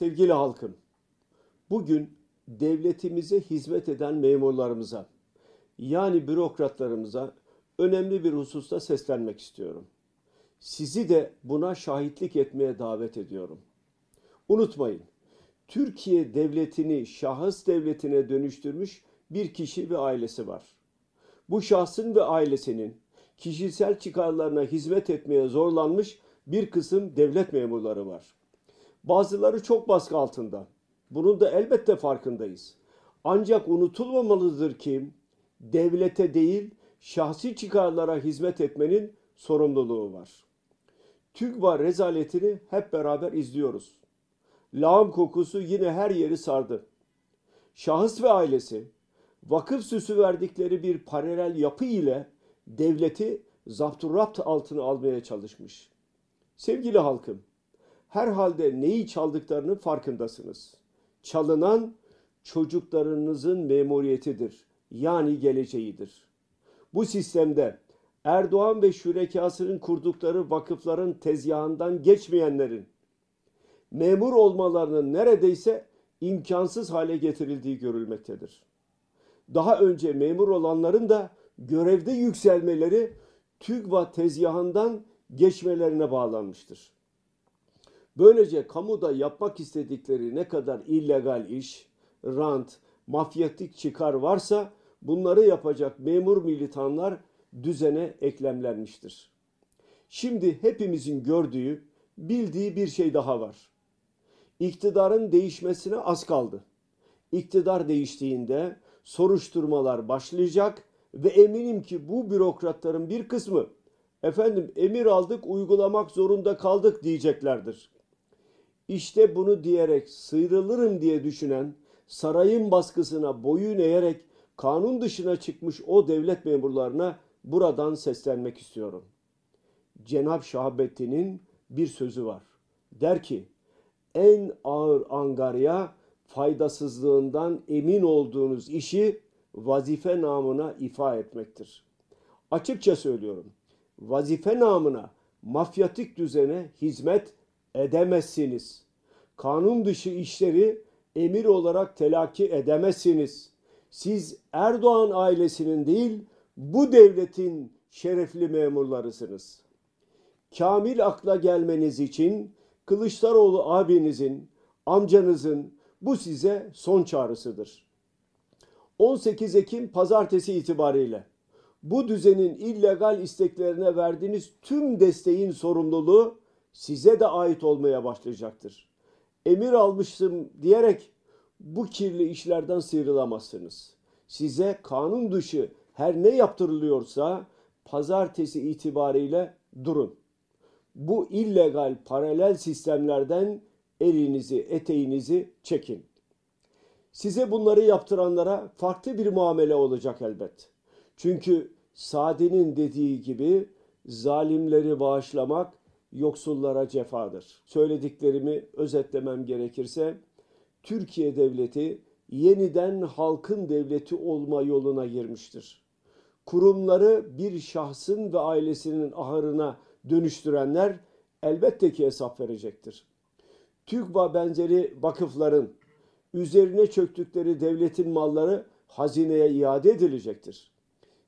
Sevgili halkım, bugün devletimize hizmet eden memurlarımıza, yani bürokratlarımıza önemli bir hususta seslenmek istiyorum. Sizi de buna şahitlik etmeye davet ediyorum. Unutmayın, Türkiye devletini şahıs devletine dönüştürmüş bir kişi ve ailesi var. Bu şahsın ve ailesinin kişisel çıkarlarına hizmet etmeye zorlanmış bir kısım devlet memurları var. Bazıları çok baskı altında. Bunun da elbette farkındayız. Ancak unutulmamalıdır ki devlete değil şahsi çıkarlara hizmet etmenin sorumluluğu var. TÜGVA rezaletini hep beraber izliyoruz. Lağım kokusu yine her yeri sardı. Şahıs ve ailesi vakıf süsü verdikleri bir paralel yapı ile devleti zapturapt altına almaya çalışmış. Sevgili halkım, herhalde neyi çaldıklarının farkındasınız. Çalınan çocuklarınızın memuriyetidir. Yani geleceğidir. Bu sistemde Erdoğan ve şürekasının kurdukları vakıfların tezgahından geçmeyenlerin memur olmalarının neredeyse imkansız hale getirildiği görülmektedir. Daha önce memur olanların da görevde yükselmeleri TÜGVA tezgahından geçmelerine bağlanmıştır. Böylece kamuda yapmak istedikleri ne kadar illegal iş, rant, mafyatik çıkar varsa bunları yapacak memur militanlar düzene eklemlenmiştir. Şimdi hepimizin gördüğü, bildiği bir şey daha var. İktidarın değişmesine az kaldı. İktidar değiştiğinde soruşturmalar başlayacak ve eminim ki bu bürokratların bir kısmı efendim emir aldık uygulamak zorunda kaldık diyeceklerdir. İşte bunu diyerek sıyrılırım diye düşünen sarayın baskısına boyun eğerek kanun dışına çıkmış o devlet memurlarına buradan seslenmek istiyorum. Cenab Şahabettin'in bir sözü var. Der ki en ağır angarya faydasızlığından emin olduğunuz işi vazife namına ifa etmektir. Açıkça söylüyorum. Vazife namına mafyatik düzene hizmet edemezsiniz. Kanun dışı işleri emir olarak telakki edemezsiniz. Siz Erdoğan ailesinin değil, bu devletin şerefli memurlarısınız. Kamil akla gelmeniz için Kılıçdaroğlu abinizin, amcanızın bu size son çağrısıdır. 18 Ekim pazartesi itibariyle bu düzenin illegal isteklerine verdiğiniz tüm desteğin sorumluluğu size de ait olmaya başlayacaktır. Emir almıştım diyerek bu kirli işlerden sıyrılamazsınız. Size kanun dışı her ne yaptırılıyorsa pazartesi itibariyle durun. Bu illegal paralel sistemlerden elinizi, eteğinizi çekin. Size bunları yaptıranlara farklı bir muamele olacak elbet. Çünkü Sadi'nin dediği gibi zalimleri bağışlamak yoksullara cefadır. Söylediklerimi özetlemem gerekirse Türkiye devleti yeniden halkın devleti olma yoluna girmiştir. Kurumları bir şahsın ve ailesinin ahırına dönüştürenler elbette ki hesap verecektir. TÜGVA benzeri vakıfların üzerine çöktükleri devletin malları hazineye iade edilecektir.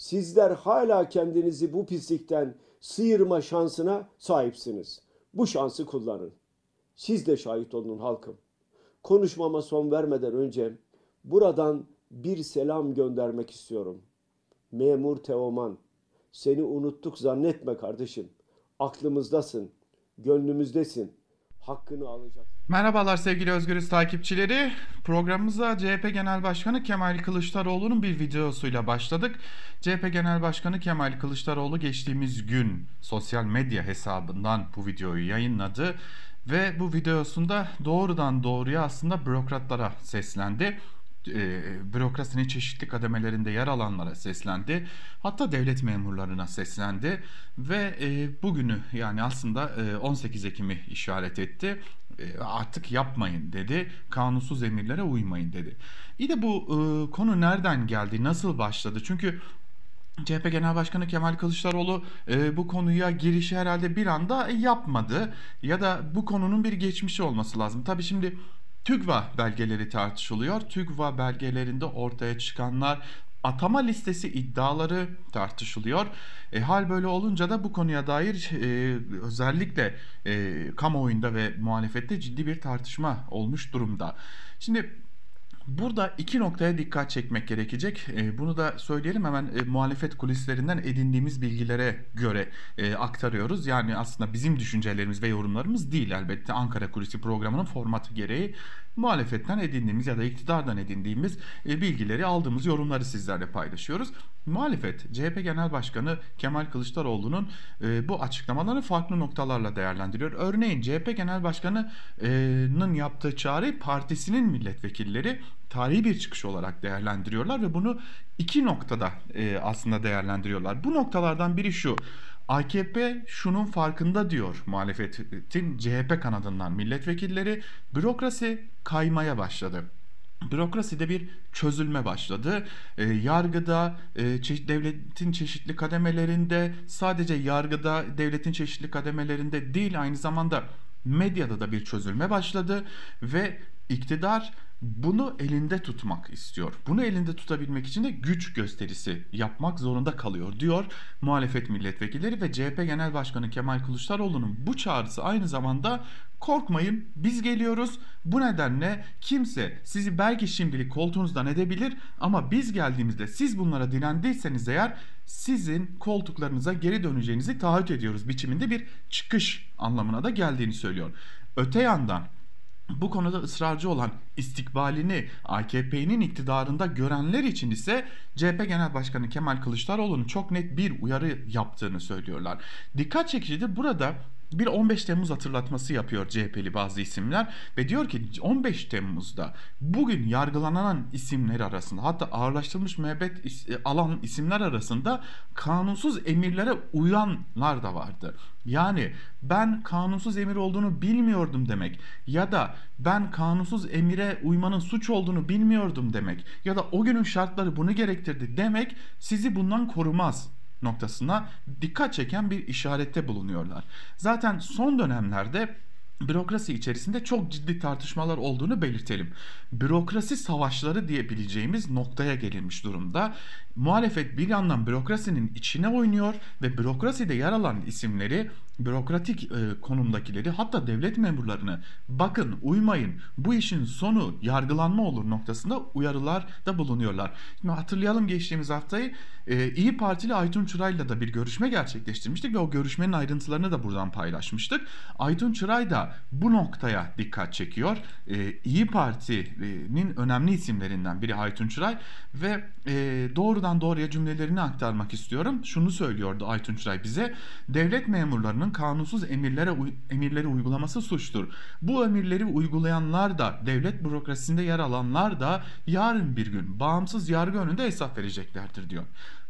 Sizler hala kendinizi bu pislikten sıyırma şansına sahipsiniz. Bu şansı kullanın. Siz de şahit olun halkım. Konuşmama son vermeden önce buradan bir selam göndermek istiyorum. Memur Teoman, seni unuttuk zannetme kardeşim. Aklımızdasın, gönlümüzdesin. Hakkını alacaksın. Merhabalar sevgili Özgürüz takipçileri. Programımıza CHP Genel Başkanı Kemal Kılıçdaroğlu'nun bir videosuyla başladık. CHP Genel Başkanı Kemal Kılıçdaroğlu geçtiğimiz gün sosyal medya hesabından bu videoyu yayınladı ve bu videosunda doğrudan doğruya aslında bürokratlara seslendi e, bürokrasinin çeşitli kademelerinde yer alanlara seslendi. Hatta devlet memurlarına seslendi ve e, bugünü yani aslında e, 18 Ekim'i işaret etti. E, artık yapmayın dedi. Kanunsuz emirlere uymayın dedi. İyi de bu e, konu nereden geldi? Nasıl başladı? Çünkü CHP Genel Başkanı Kemal Kılıçdaroğlu e, bu konuya girişi herhalde bir anda yapmadı ya da bu konunun bir geçmişi olması lazım. Tabii şimdi TÜGVA belgeleri tartışılıyor. TÜGVA belgelerinde ortaya çıkanlar atama listesi iddiaları tartışılıyor. E, hal böyle olunca da bu konuya dair e, özellikle e, kamuoyunda ve muhalefette ciddi bir tartışma olmuş durumda. Şimdi Burada iki noktaya dikkat çekmek gerekecek. E, bunu da söyleyelim hemen e, muhalefet kulislerinden edindiğimiz bilgilere göre e, aktarıyoruz. Yani aslında bizim düşüncelerimiz ve yorumlarımız değil elbette Ankara Kulisi programının formatı gereği muhalefetten edindiğimiz ya da iktidardan edindiğimiz bilgileri aldığımız yorumları sizlerle paylaşıyoruz. Muhalefet CHP Genel Başkanı Kemal Kılıçdaroğlu'nun bu açıklamalarını farklı noktalarla değerlendiriyor. Örneğin CHP Genel Başkanı'nın yaptığı çağrı partisinin milletvekilleri tarihi bir çıkış olarak değerlendiriyorlar ve bunu iki noktada e, aslında değerlendiriyorlar. Bu noktalardan biri şu. AKP şunun farkında diyor muhalefetin CHP kanadından milletvekilleri bürokrasi kaymaya başladı. Bürokraside bir çözülme başladı. E, yargıda, e, çe- devletin çeşitli kademelerinde, sadece yargıda, devletin çeşitli kademelerinde değil aynı zamanda medyada da bir çözülme başladı ve iktidar bunu elinde tutmak istiyor. Bunu elinde tutabilmek için de güç gösterisi yapmak zorunda kalıyor diyor muhalefet milletvekilleri ve CHP Genel Başkanı Kemal Kılıçdaroğlu'nun bu çağrısı aynı zamanda korkmayın biz geliyoruz. Bu nedenle kimse sizi belki şimdilik koltuğunuzdan edebilir ama biz geldiğimizde siz bunlara direndiyseniz eğer sizin koltuklarınıza geri döneceğinizi taahhüt ediyoruz biçiminde bir çıkış anlamına da geldiğini söylüyor. Öte yandan bu konuda ısrarcı olan istikbalini AKP'nin iktidarında görenler için ise CHP Genel Başkanı Kemal Kılıçdaroğlu'nun çok net bir uyarı yaptığını söylüyorlar. Dikkat çekicidir burada bir 15 Temmuz hatırlatması yapıyor CHP'li bazı isimler ve diyor ki 15 Temmuz'da bugün yargılanan isimler arasında hatta ağırlaştırılmış müebbet is- alan isimler arasında kanunsuz emirlere uyanlar da vardı. Yani ben kanunsuz emir olduğunu bilmiyordum demek ya da ben kanunsuz emire uymanın suç olduğunu bilmiyordum demek ya da o günün şartları bunu gerektirdi demek sizi bundan korumaz noktasına dikkat çeken bir işarette bulunuyorlar. Zaten son dönemlerde bürokrasi içerisinde çok ciddi tartışmalar olduğunu belirtelim. Bürokrasi savaşları diyebileceğimiz noktaya gelinmiş durumda. Muhalefet bir yandan bürokrasinin içine oynuyor ve bürokraside yer alan isimleri bürokratik e, konumdakileri hatta devlet memurlarını bakın uymayın bu işin sonu yargılanma olur noktasında uyarılar da bulunuyorlar. Şimdi hatırlayalım geçtiğimiz haftayı e, İyi Partili Aytun Çıray'la da bir görüşme gerçekleştirmiştik ve o görüşmenin ayrıntılarını da buradan paylaşmıştık. Aytun Çıray da bu noktaya dikkat çekiyor. E, İyi Parti'nin önemli isimlerinden biri Aytun Çıray ve e, doğrudan doğruya cümlelerini aktarmak istiyorum. Şunu söylüyordu Aytun Çıray bize. Devlet memurlarının kanunsuz emirlere emirleri uygulaması suçtur. Bu emirleri uygulayanlar da devlet bürokrasisinde yer alanlar da yarın bir gün bağımsız yargı önünde hesap vereceklerdir diyor.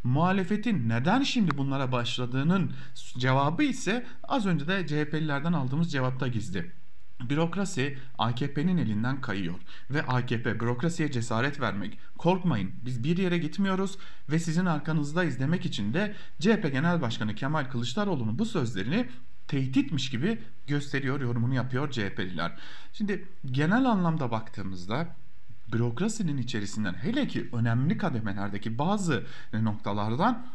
Muhalefetin neden şimdi bunlara başladığının cevabı ise az önce de CHP'lilerden aldığımız cevapta gizli. Bürokrasi AKP'nin elinden kayıyor ve AKP bürokrasiye cesaret vermek, korkmayın biz bir yere gitmiyoruz ve sizin arkanızdayız demek için de CHP Genel Başkanı Kemal Kılıçdaroğlu'nun bu sözlerini tehditmiş gibi gösteriyor, yorumunu yapıyor CHP'liler. Şimdi genel anlamda baktığımızda bürokrasinin içerisinden hele ki önemli kademelerdeki bazı noktalardan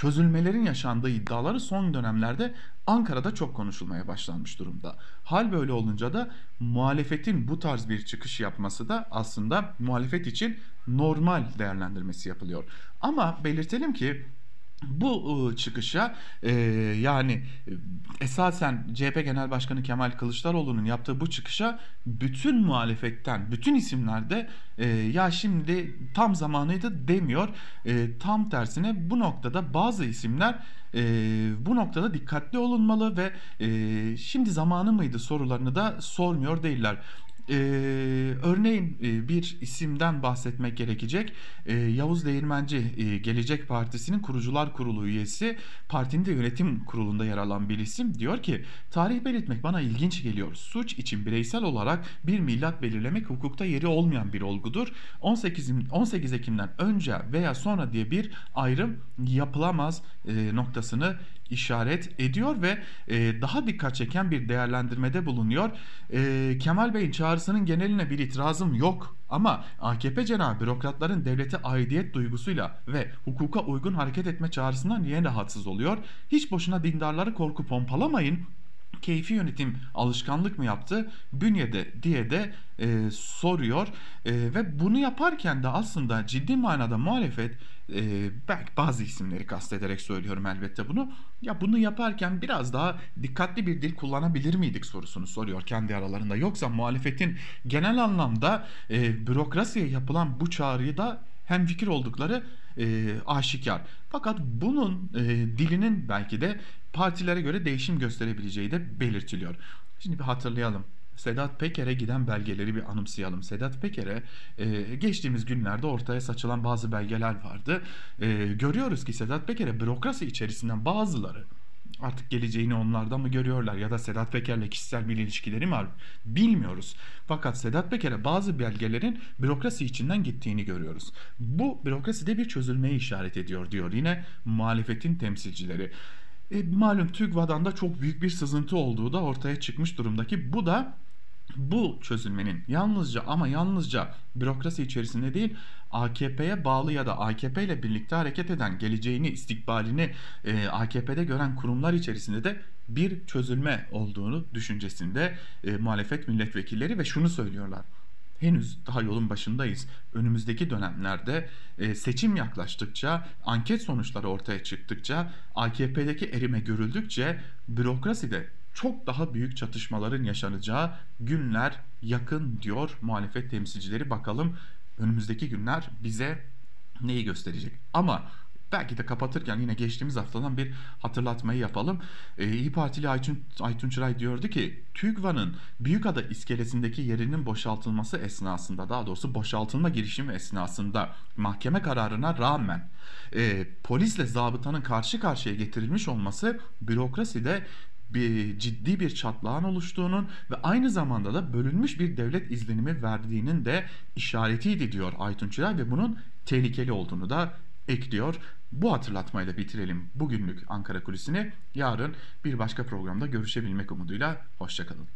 çözülmelerin yaşandığı iddiaları son dönemlerde Ankara'da çok konuşulmaya başlanmış durumda. Hal böyle olunca da muhalefetin bu tarz bir çıkış yapması da aslında muhalefet için normal değerlendirmesi yapılıyor. Ama belirtelim ki bu çıkışa e, yani esasen CHP Genel Başkanı Kemal Kılıçdaroğlu'nun yaptığı bu çıkışa bütün muhalefetten, bütün isimlerde e, ya şimdi tam zamanıydı demiyor. Tam tersine bu noktada bazı isimler bu noktada dikkatli olunmalı ve şimdi zamanı mıydı sorularını da sormuyor değiller. Ee, örneğin e, bir isimden bahsetmek gerekecek. Ee, Yavuz Değirmenci e, Gelecek Partisi'nin kurucular kurulu üyesi, partinin de yönetim kurulunda yer alan bir isim diyor ki tarih belirtmek bana ilginç geliyor. Suç için bireysel olarak bir milat belirlemek hukukta yeri olmayan bir olgudur. 18, 18 Ekim'den önce veya sonra diye bir ayrım yapılamaz e, noktasını işaret ediyor ve e, daha dikkat çeken bir değerlendirmede bulunuyor. E, Kemal Bey'in çağrısının geneline bir itirazım yok ama AKP cenahı bürokratların devlete aidiyet duygusuyla ve hukuka uygun hareket etme çağrısından niye rahatsız oluyor? Hiç boşuna dindarları korku pompalamayın keyfi yönetim alışkanlık mı yaptı? Bünyede diye de e, soruyor. E, ve bunu yaparken de aslında ciddi manada muhalefet e, belki bazı isimleri kastederek söylüyorum elbette bunu. Ya bunu yaparken biraz daha dikkatli bir dil kullanabilir miydik sorusunu soruyor kendi aralarında. Yoksa muhalefetin genel anlamda e, bürokrasiye yapılan bu çağrıyı da hem fikir oldukları e, aşikar. Fakat bunun e, dilinin belki de partilere göre değişim gösterebileceği de belirtiliyor. Şimdi bir hatırlayalım. Sedat Peker'e giden belgeleri bir anımsayalım. Sedat Peker'e e, geçtiğimiz günlerde ortaya saçılan bazı belgeler vardı. E, görüyoruz ki Sedat Peker'e bürokrasi içerisinden bazıları artık geleceğini onlardan mı görüyorlar ya da Sedat Peker'le kişisel bir ilişkileri mi var bilmiyoruz. Fakat Sedat Peker'e bazı belgelerin bürokrasi içinden gittiğini görüyoruz. Bu bürokraside bir çözülmeye işaret ediyor diyor yine muhalefetin temsilcileri. E, malum TÜGVA'dan da çok büyük bir sızıntı olduğu da ortaya çıkmış durumdaki bu da bu çözülmenin yalnızca ama yalnızca bürokrasi içerisinde değil AKP'ye bağlı ya da AKP ile birlikte hareket eden geleceğini, istikbalini e, AKP'de gören kurumlar içerisinde de bir çözülme olduğunu düşüncesinde e, muhalefet milletvekilleri ve şunu söylüyorlar. Henüz daha yolun başındayız. Önümüzdeki dönemlerde e, seçim yaklaştıkça, anket sonuçları ortaya çıktıkça, AKP'deki erime görüldükçe bürokraside çok daha büyük çatışmaların yaşanacağı günler yakın diyor muhalefet temsilcileri. Bakalım önümüzdeki günler bize neyi gösterecek. Ama belki de kapatırken yine geçtiğimiz haftadan bir hatırlatmayı yapalım. Ee, İyi Partili Aytun, Aytun Çıray diyordu ki TÜGVA'nın Büyükada iskelesindeki yerinin boşaltılması esnasında daha doğrusu boşaltılma girişimi esnasında mahkeme kararına rağmen e, polisle zabıtanın karşı karşıya getirilmiş olması bürokraside bir ciddi bir çatlağın oluştuğunun ve aynı zamanda da bölünmüş bir devlet izlenimi verdiğinin de işaretiydi diyor Aytun Çıray ve bunun tehlikeli olduğunu da ekliyor. Bu hatırlatmayla bitirelim bugünlük Ankara Kulisi'ni. Yarın bir başka programda görüşebilmek umuduyla. Hoşçakalın.